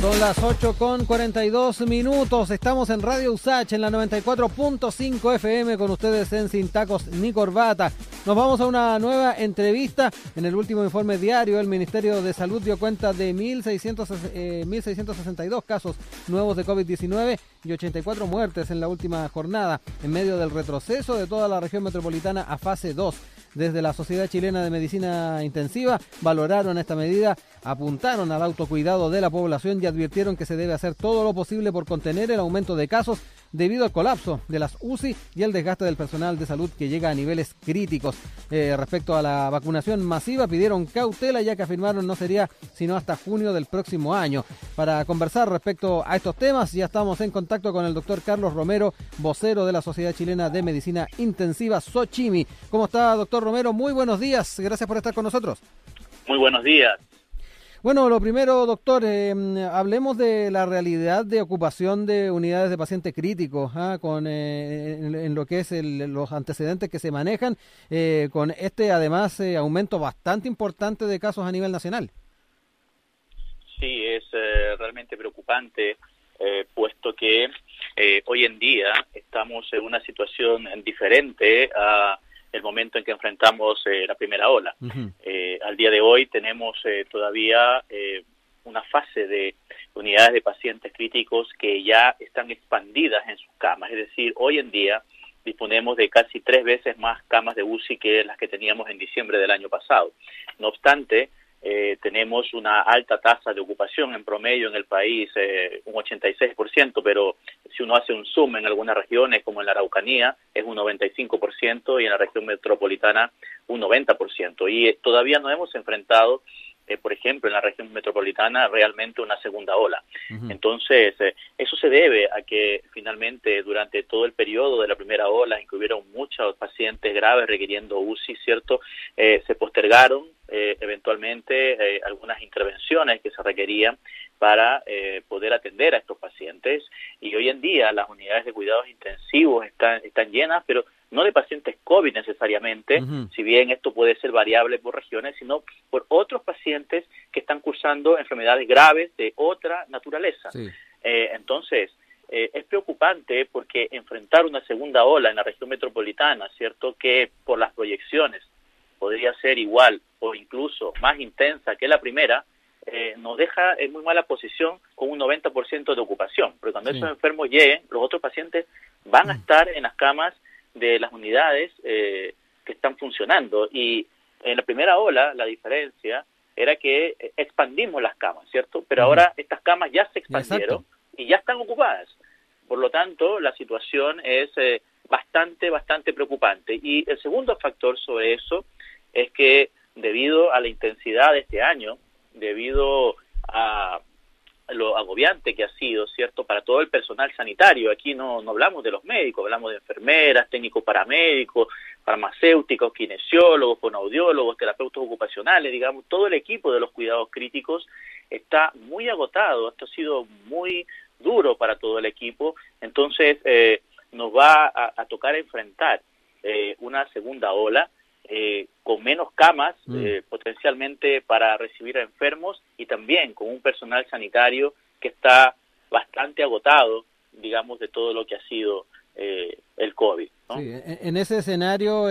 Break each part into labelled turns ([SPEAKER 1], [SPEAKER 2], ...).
[SPEAKER 1] Son las 8 con 42 minutos. Estamos en Radio Usach en la 94.5 FM con ustedes en Sin Tacos ni Corbata. Nos vamos a una nueva entrevista. En el último informe diario, el Ministerio de Salud dio cuenta de 1.662 eh, casos nuevos de COVID-19 y 84 muertes en la última jornada, en medio del retroceso de toda la región metropolitana a fase 2 desde la Sociedad Chilena de Medicina Intensiva valoraron esta medida, apuntaron al autocuidado de la población y advirtieron que se debe hacer todo lo posible por contener el aumento de casos debido al colapso de las UCI y el desgaste del personal de salud que llega a niveles críticos. Eh, respecto a la vacunación masiva, pidieron cautela ya que afirmaron no sería sino hasta junio del próximo año. Para conversar respecto a estos temas, ya estamos en contacto con el doctor Carlos Romero, vocero de la Sociedad Chilena de Medicina Intensiva, SOCHIMI. ¿Cómo está, doctor Romero? Muy buenos días. Gracias por estar con nosotros.
[SPEAKER 2] Muy buenos días.
[SPEAKER 1] Bueno, lo primero, doctor, eh, hablemos de la realidad de ocupación de unidades de pacientes críticos, ¿ah? con eh, en, lo que es los antecedentes que se manejan, eh, con este además aumento bastante importante de casos a nivel nacional.
[SPEAKER 2] Sí, es realmente preocupante, puesto que hoy en día estamos en una situación diferente a el momento en que enfrentamos eh, la primera ola. Eh, al día de hoy tenemos eh, todavía una fase de unidades de pacientes críticos que ya están expandidas en sus camas, es decir, hoy en día disponemos de casi tres veces más camas de UCI que las que teníamos en diciembre del año pasado. No obstante, eh, tenemos una alta tasa de ocupación en promedio en el país, eh, un 86%, pero si uno hace un zoom en algunas regiones, como en la Araucanía, es un 95% y en la región metropolitana un 90%. Y eh, todavía no hemos enfrentado eh, por ejemplo, en la región metropolitana, realmente una segunda ola. Entonces, eh, eso se debe a que finalmente durante todo el periodo de la primera ola, en que hubieron muchos pacientes graves requiriendo UCI, ¿cierto? Eh, se postergaron eventualmente algunas intervenciones que se requerían para poder atender a estos pacientes y hoy en día las unidades de cuidados intensivos están, están llenas, pero no de pacientes COVID necesariamente, si bien esto puede ser variable por regiones, sino por otros pacientes que están cursando enfermedades graves de otra naturaleza. Eh, entonces, eh, es preocupante porque enfrentar una segunda ola en la región metropolitana, ¿cierto? Que por las proyecciones podría ser igual o incluso más intensa que la primera, eh, nos deja en muy mala posición con un 90% de ocupación, porque cuando esos enfermos lleguen, los otros pacientes van a mm. estar en las camas de las unidades eh, que están funcionando. Y en la primera ola, la diferencia era que expandimos las camas, ¿cierto? Pero ahora estas camas ya se expandieron y ya están ocupadas. Por lo tanto, la situación es eh, bastante, bastante preocupante. Y el segundo factor sobre eso es que debido a la intensidad de este año, debido a lo agobiante que ha sido, ¿cierto?, para todo el personal sanitario. Aquí no, no hablamos de los médicos, hablamos de enfermeras, técnicos paramédicos, farmacéuticos, kinesiólogos, fonoaudiólogos, terapeutas ocupacionales, digamos, todo el equipo de los cuidados críticos está muy agotado. Esto ha sido muy duro para todo el equipo. Entonces, eh, nos va a, tocar enfrentar eh, una segunda ola eh, con menos camas mm. eh, potencialmente para recibir a enfermos y también con un personal sanitario que está bastante agotado, digamos, de todo lo que ha sido eh, el COVID.
[SPEAKER 1] Sí, en ese escenario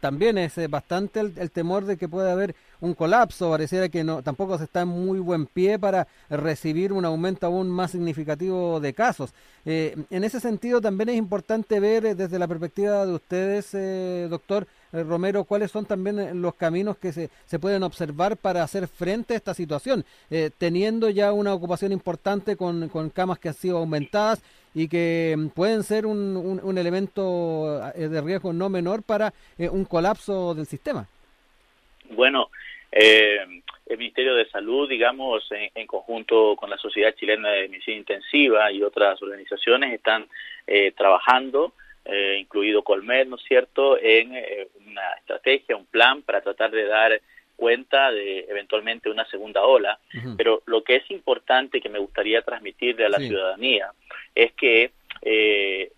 [SPEAKER 1] también es bastante el, temor de que pueda haber un colapso. Pareciera que no, tampoco se está en muy buen pie para recibir un aumento aún más significativo de casos. en ese sentido también es importante ver desde la perspectiva de ustedes, doctor, eh, Romero, cuáles son también eh, los caminos que se, se pueden observar para hacer frente a esta situación, eh, teniendo ya una ocupación importante con, con, camas que han sido aumentadas y que mm, pueden ser un, un, elemento de riesgo no menor para un colapso del sistema.
[SPEAKER 2] Bueno, el Ministerio de Salud, digamos, en, conjunto con la Sociedad Chilena de Medicina Intensiva y otras organizaciones, están trabajando eh, incluido Colmet, ¿no es cierto?, en eh, una estrategia, un plan para tratar de dar cuenta de eventualmente una segunda ola. Pero lo que es importante que me gustaría transmitirle a la ciudadanía es que eh,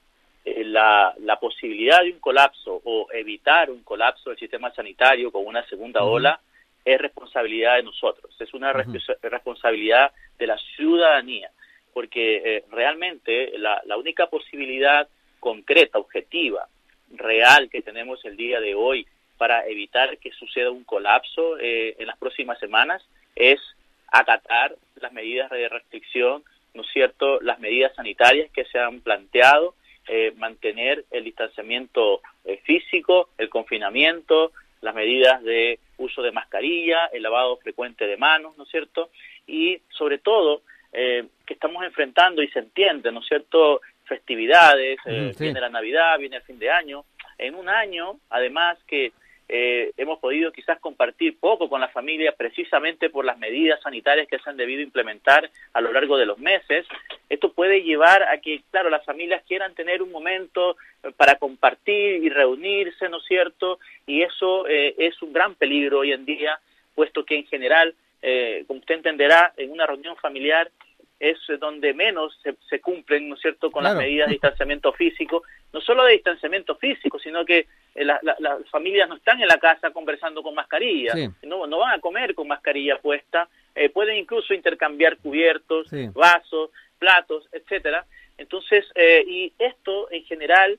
[SPEAKER 2] la, la, posibilidad de un colapso o evitar un colapso del sistema sanitario con una segunda ola es responsabilidad de nosotros, es una responsabilidad de la ciudadanía, porque eh, realmente la, única posibilidad concreta, objetiva, real que tenemos el día de hoy para evitar que suceda un colapso eh, en las próximas semanas es acatar las medidas de restricción, ¿no es cierto?, las medidas sanitarias que se han planteado, eh, mantener el distanciamiento físico, el confinamiento, las medidas de uso de mascarilla, el lavado frecuente de manos, ¿no es cierto? Y sobre todo, eh, que estamos enfrentando y se entiende, ¿no es cierto? Festividades, eh, viene la Navidad, viene el fin de año. En un año, además, que eh, hemos podido quizás compartir poco con la familia precisamente por las medidas sanitarias que se han debido implementar a lo largo de los meses. Esto puede llevar a que, claro, las familias quieran tener un momento eh, para compartir y reunirse, ¿no es cierto? Y eso eh, es un gran peligro hoy en día, puesto que en general, como usted entenderá, en una reunión familiar es donde menos se, cumplen, ¿no es cierto?, con las medidas de distanciamiento físico, no solo de distanciamiento físico, sino que eh, las familias no están en la casa conversando con mascarilla, no, no van a comer con mascarilla puesta, eh, pueden incluso intercambiar cubiertos, vasos, platos, etcétera. Entonces, eh, y esto en general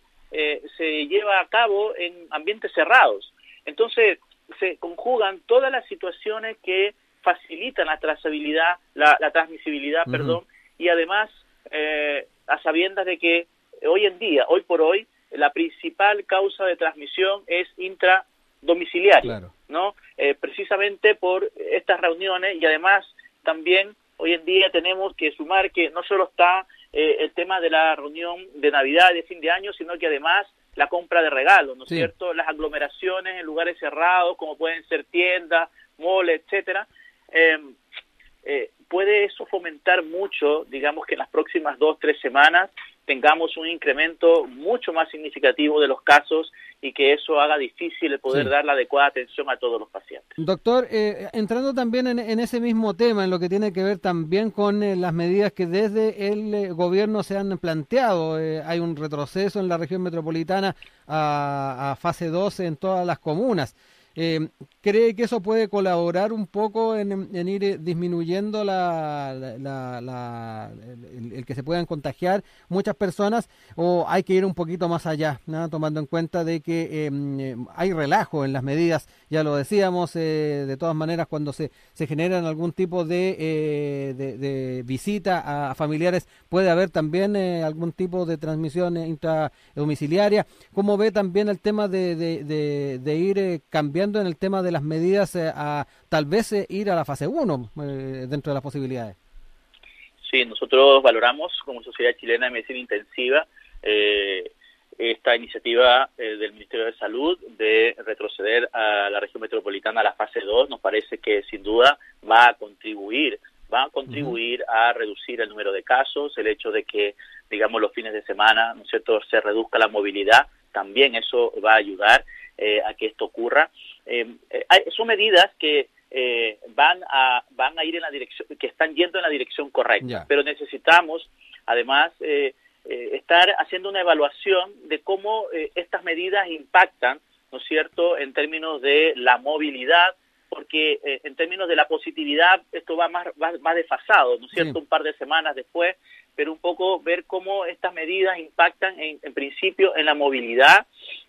[SPEAKER 2] se lleva a cabo en ambientes cerrados. Entonces, se conjugan todas las situaciones que facilitan la trazabilidad, la, transmisibilidad, perdón, y además a sabiendas de que hoy en día, hoy por hoy, la principal causa de transmisión es intradomiciliaria, ¿no? Eh, precisamente por estas reuniones y además también hoy en día tenemos que sumar que no solo está eh, el tema de la reunión de Navidad y de fin de año, sino que además la compra de regalos, ¿no es cierto? Las aglomeraciones en lugares cerrados, como pueden ser tiendas, moles, etcétera. Em, eh, puede eso fomentar mucho, digamos que en las próximas dos, tres semanas, tengamos un incremento mucho más significativo de los casos y que eso haga difícil el poder dar la adecuada atención a todos los pacientes.
[SPEAKER 1] Doctor, eh, entrando también en, ese mismo tema, en lo que tiene que ver también con eh, las medidas que desde el eh, gobierno se han planteado, hay un retroceso en la región metropolitana a, a fase 12 en todas las comunas. Eh, ¿Cree que eso puede colaborar un poco en, ir eh, disminuyendo la, el, que se puedan contagiar muchas personas o hay que ir un poquito más allá, tomando en cuenta de que em, eh, hay relajo en las medidas, ya lo decíamos, de todas maneras cuando se, generan algún tipo de, de, visita a familiares puede haber también algún tipo de transmisión intradomiciliaria. ¿Cómo ve también el tema de ir cambiando en el tema de las medidas eh, a tal vez eh, ir a la fase 1 eh, dentro de las posibilidades.
[SPEAKER 2] Sí, nosotros valoramos como Sociedad Chilena de Medicina Intensiva esta iniciativa del Ministerio de Salud de retroceder a la región metropolitana a la fase 2. Nos parece que sin duda va a contribuir va a contribuir a reducir el número de casos, el hecho de que, digamos, los fines de semana, ¿no es cierto?, se reduzca la movilidad, también eso va a ayudar a que esto ocurra. Eh, eh son medidas que eh, van a van a ir en la dirección que están yendo en la dirección correcta pero necesitamos además eh, estar haciendo una evaluación de cómo estas medidas impactan no es cierto en términos de la movilidad porque en términos de la positividad esto va más va, desfasado no es cierto un par de semanas después pero un poco ver cómo estas medidas impactan en, en principio en la movilidad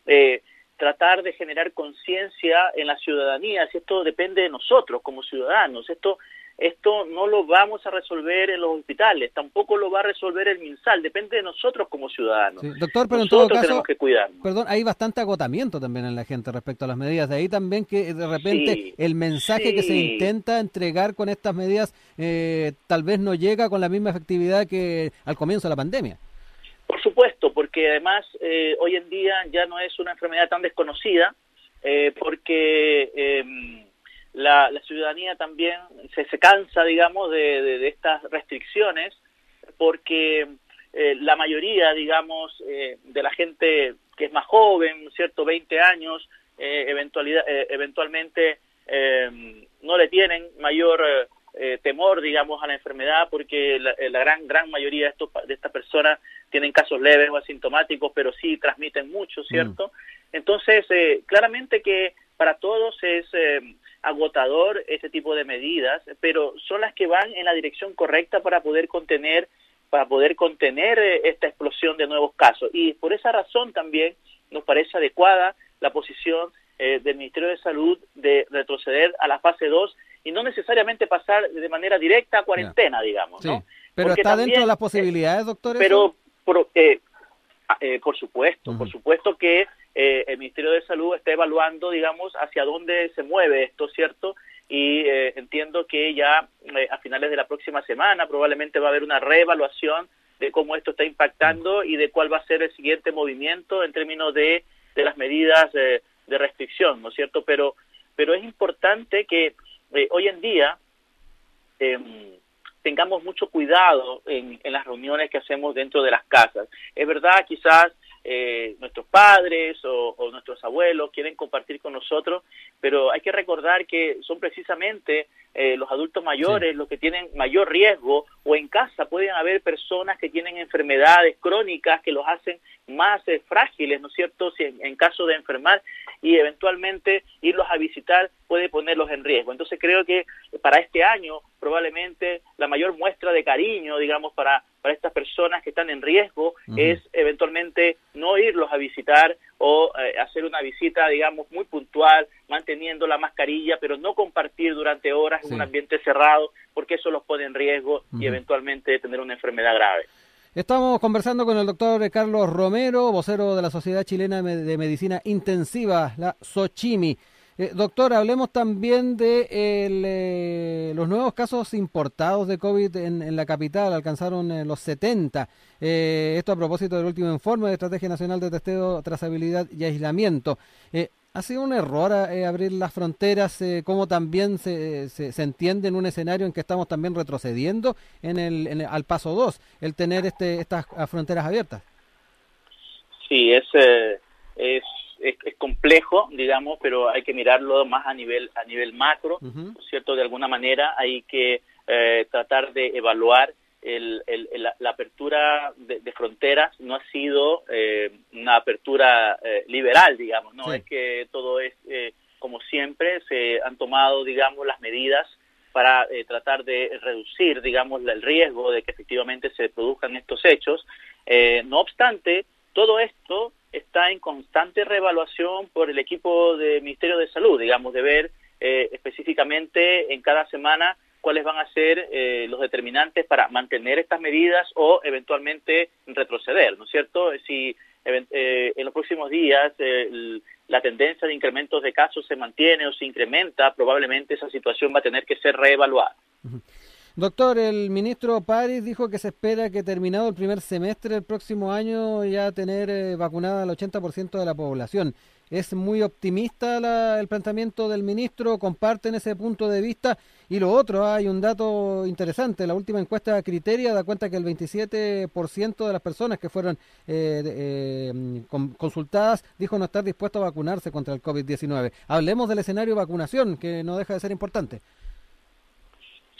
[SPEAKER 2] eh, tratar de generar conciencia en la ciudadanía, si esto depende de nosotros como ciudadanos, esto esto no lo vamos a resolver en los hospitales, tampoco lo va a resolver el MinSal, depende de nosotros como ciudadanos.
[SPEAKER 1] doctor, pero en todo caso, tenemos que cuidarnos. Perdón, hay bastante agotamiento también en la gente respecto a las medidas. De ahí también que de repente el mensaje que se intenta entregar con estas medidas eh, tal vez no llega con la misma efectividad que al comienzo de la pandemia.
[SPEAKER 2] Por supuesto, porque además eh, hoy en día ya no es una enfermedad tan desconocida, eh, porque em, la, ciudadanía también se, se cansa, digamos, de, estas restricciones, porque eh, la mayoría, digamos, de la gente que es más joven, ¿cierto?, 20 años, eventualidad, eventualmente em, no le tienen mayor eh, temor, digamos, a la enfermedad, porque la, eh, gran gran mayoría de, estos, de estas personas tienen casos leves o asintomáticos, pero sí transmiten mucho, ¿cierto? Mm. Entonces, eh, claramente que para todos es agotador este tipo de medidas, pero son las que van en la dirección correcta para poder contener para poder contener eh, esta explosión de nuevos casos. Y por esa razón también nos parece adecuada la posición eh, del Ministerio de Salud de retroceder a la fase 2 y no necesariamente pasar de manera directa a cuarentena, digamos. ¿no?
[SPEAKER 1] Pero está dentro de las posibilidades, doctor.
[SPEAKER 2] Pero por, eh, ah, eh, por supuesto, por supuesto que eh, el Ministerio de Salud está evaluando, digamos, hacia dónde se mueve esto, ¿cierto? Y eh, entiendo que ya a finales de la próxima semana probablemente va a haber una reevaluación de cómo esto está impactando y de cuál va a ser el siguiente movimiento en términos de, de las medidas de restricción, ¿no es cierto? Pero, pero es importante que hoy en día eh, tengamos mucho cuidado en, las reuniones que hacemos dentro de las casas. Es verdad, quizás eh, nuestros padres o, nuestros abuelos quieren compartir con nosotros, pero hay que recordar que son precisamente eh, los adultos mayores los que tienen mayor riesgo o en casa pueden haber personas que tienen enfermedades crónicas que los hacen más eh, frágiles, ¿no es cierto?, si en, caso de enfermar y eventualmente irlos a visitar puede ponerlos en riesgo. Entonces creo que para este año probablemente la mayor muestra de cariño, digamos, para, para estas personas que están en riesgo es eventualmente no irlos a visitar o eh, hacer una visita, digamos, muy puntual, manteniendo la mascarilla, pero no compartir durante horas en un ambiente cerrado, porque eso los pone en riesgo y eventualmente tener una enfermedad grave.
[SPEAKER 1] Estamos conversando con el doctor Carlos Romero, vocero de la Sociedad Chilena de Medicina Intensiva, la SOCHIMI. Eh, doctor, hablemos también de eh, los nuevos casos importados de COVID en, la capital, alcanzaron eh, los 70. esto a propósito del último informe de Estrategia Nacional de Testeo, Trazabilidad y Aislamiento. ¿Ha sido un error abrir las fronteras? ¿Cómo también se, se, entiende en un escenario en que estamos también retrocediendo en el, al paso 2, el tener este, estas fronteras abiertas?
[SPEAKER 2] Sí, es, es, es, complejo, digamos, pero hay que mirarlo más a nivel, a nivel macro, ¿cierto? De alguna manera hay que eh, tratar de evaluar el, la, apertura de, fronteras no ha sido eh, una apertura eh, liberal, digamos, no es que todo es como siempre, se han tomado, digamos, las medidas para tratar de reducir, digamos, el riesgo de que efectivamente se produzcan estos hechos. no obstante, todo esto está en constante reevaluación por el equipo del Ministerio de Salud, digamos, de ver específicamente en cada semana cuáles van a ser eh, los determinantes para mantener estas medidas o eventualmente retroceder, ¿no es cierto? Si eh, en los próximos días eh, la tendencia de incrementos de casos se mantiene o se incrementa, probablemente esa situación va a tener que ser reevaluada.
[SPEAKER 1] Doctor, el ministro París dijo que se espera que terminado el primer semestre del próximo año ya tener vacunada al 80% de la población. ¿Es muy optimista el planteamiento del ministro? ¿Comparten ese punto de vista? Y lo otro, hay un dato interesante. La última encuesta de Criteria da cuenta que el 27% de las personas que fueron eh, eh, consultadas dijo no estar dispuesto a vacunarse contra el COVID-19. Hablemos del escenario de vacunación, que no deja de ser importante.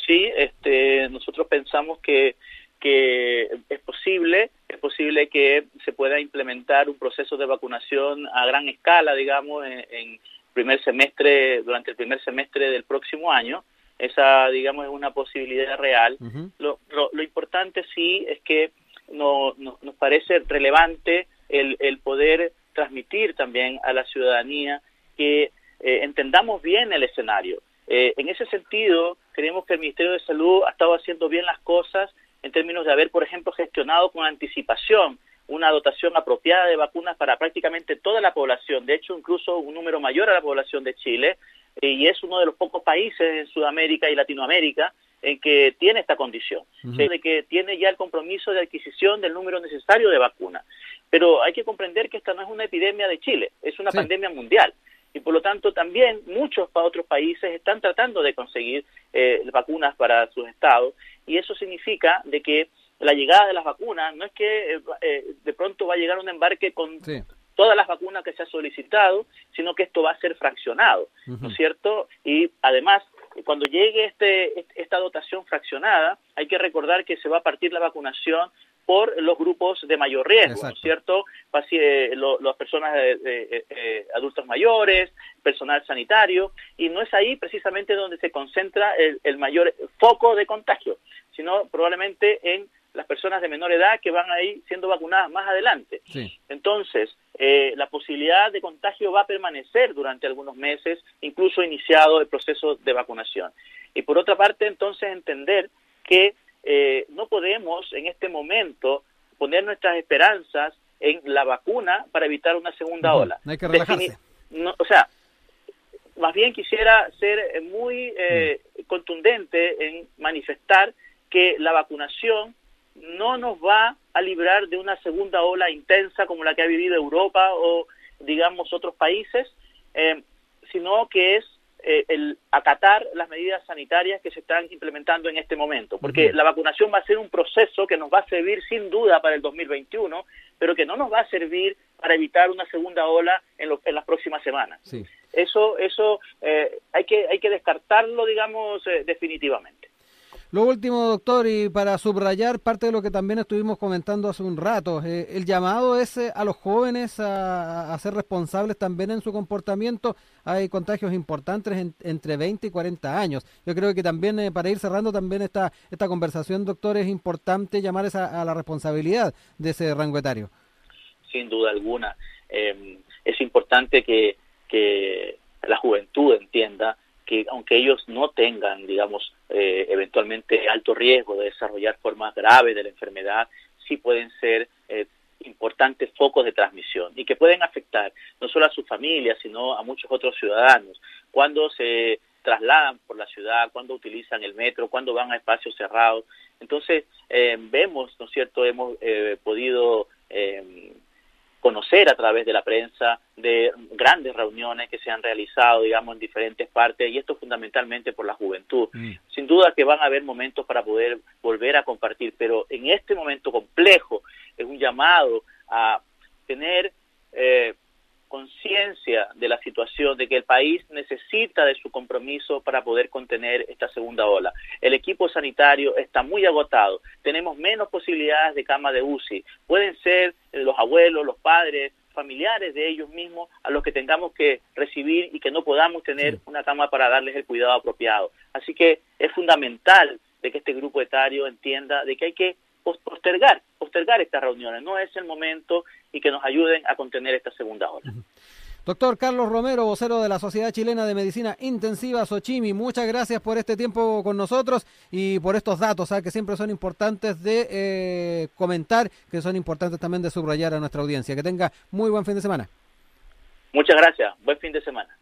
[SPEAKER 2] Sí, este, nosotros pensamos que que es posible, es posible que se pueda implementar un proceso de vacunación a gran escala, digamos, en, primer semestre, durante el primer semestre del próximo año. Esa, digamos, es una posibilidad real. lo, lo, importante sí es que no, nos parece relevante el, el poder transmitir también a la ciudadanía que eh, entendamos bien el escenario. Eh, en ese sentido, creemos que el Ministerio de Salud ha estado haciendo bien las cosas en términos de haber, por ejemplo, gestionado con anticipación una dotación apropiada de vacunas para prácticamente toda la población, de hecho incluso un número mayor a la población de Chile, eh, y es uno de los pocos países en Sudamérica y Latinoamérica en que tiene esta condición, de que tiene ya el compromiso de adquisición del número necesario de vacunas. Pero hay que comprender que esta no es una epidemia de Chile, es una pandemia mundial y por lo tanto también muchos otros países están tratando de conseguir eh, vacunas para sus estados. Y eso significa de que la llegada de las vacunas no es que eh, eh, de pronto va a llegar un embarque con todas las vacunas que se ha solicitado, sino que esto va a ser fraccionado, ¿no es cierto? Y además cuando llegue este, esta dotación fraccionada, hay que recordar que se va a partir la vacunación por los grupos de mayor riesgo, ¿no es cierto? Eh, las personas eh, adultos mayores, personal sanitario, y no es ahí precisamente donde se concentra el, mayor foco de contagio, sino probablemente en las personas de menor edad que van a ir siendo vacunadas más adelante. Entonces, eh, la posibilidad de contagio va a permanecer durante algunos meses, incluso iniciado el proceso de vacunación. Y por otra parte, entonces, entender que eh, no podemos en este momento poner nuestras esperanzas en la vacuna para evitar una segunda ola.
[SPEAKER 1] hay que relajarse.
[SPEAKER 2] o sea, más bien quisiera ser muy eh, mm. contundente en manifestar que la vacunación no nos va a librar de una segunda ola intensa como la que ha vivido Europa o, digamos, otros países, eh, sino que es eh, el acatar las medidas sanitarias que se están implementando en este momento, porque la vacunación va a ser un proceso que nos va a servir sin duda para el 2021, pero que no nos va a servir para evitar una segunda ola en, en las próximas semanas. Eso, eso eh, hay que hay que descartarlo, digamos, eh, definitivamente.
[SPEAKER 1] Lo último, doctor, y para subrayar parte de lo que también estuvimos comentando hace un rato, eh, el llamado es a los jóvenes a, ser responsables también en su comportamiento. Hay contagios importantes entre 20 y 40 años. Yo creo que también, eh, para ir cerrando también esta, esta conversación, doctor, es importante llamar a, a la responsabilidad de ese rango etario.
[SPEAKER 2] Sin duda alguna. Em, es importante que, que la juventud entienda que aunque ellos no tengan, digamos, eh, eventualmente alto riesgo de desarrollar formas graves de la enfermedad, sí pueden ser eh, importantes focos de transmisión y que pueden afectar no solo a su familia, sino a muchos otros ciudadanos. Cuando se trasladan por la ciudad, cuando utilizan el metro, cuando van a espacios cerrados. Entonces, eh, vemos, ¿no es cierto?, hemos podido conocer a través de la prensa de grandes reuniones que se han realizado, digamos, en diferentes partes, y esto fundamentalmente por la juventud. Mm. Sin duda que van a haber momentos para poder volver a compartir, pero en este momento complejo es un llamado a tener eh, conciencia de la situación, de que el país necesita de su compromiso para poder contener esta segunda ola. El equipo sanitario está muy agotado, tenemos menos posibilidades de cama de UCI, pueden ser los abuelos, los padres, familiares de ellos mismos a los que tengamos que recibir y que no podamos tener una cama para darles el cuidado apropiado. Así que es fundamental de que este grupo etario entienda de que hay que postergar, postergar estas reuniones. No es el momento y que nos ayuden a contener esta segunda ola.
[SPEAKER 1] Doctor Carlos Romero, vocero de la Sociedad Chilena de Medicina Intensiva Sochimi, muchas gracias por este tiempo con nosotros y por estos datos ¿ah? que siempre son importantes de eh, comentar, que son importantes también de subrayar a nuestra audiencia. Que tenga muy buen fin de semana.
[SPEAKER 2] Muchas gracias, buen fin de semana.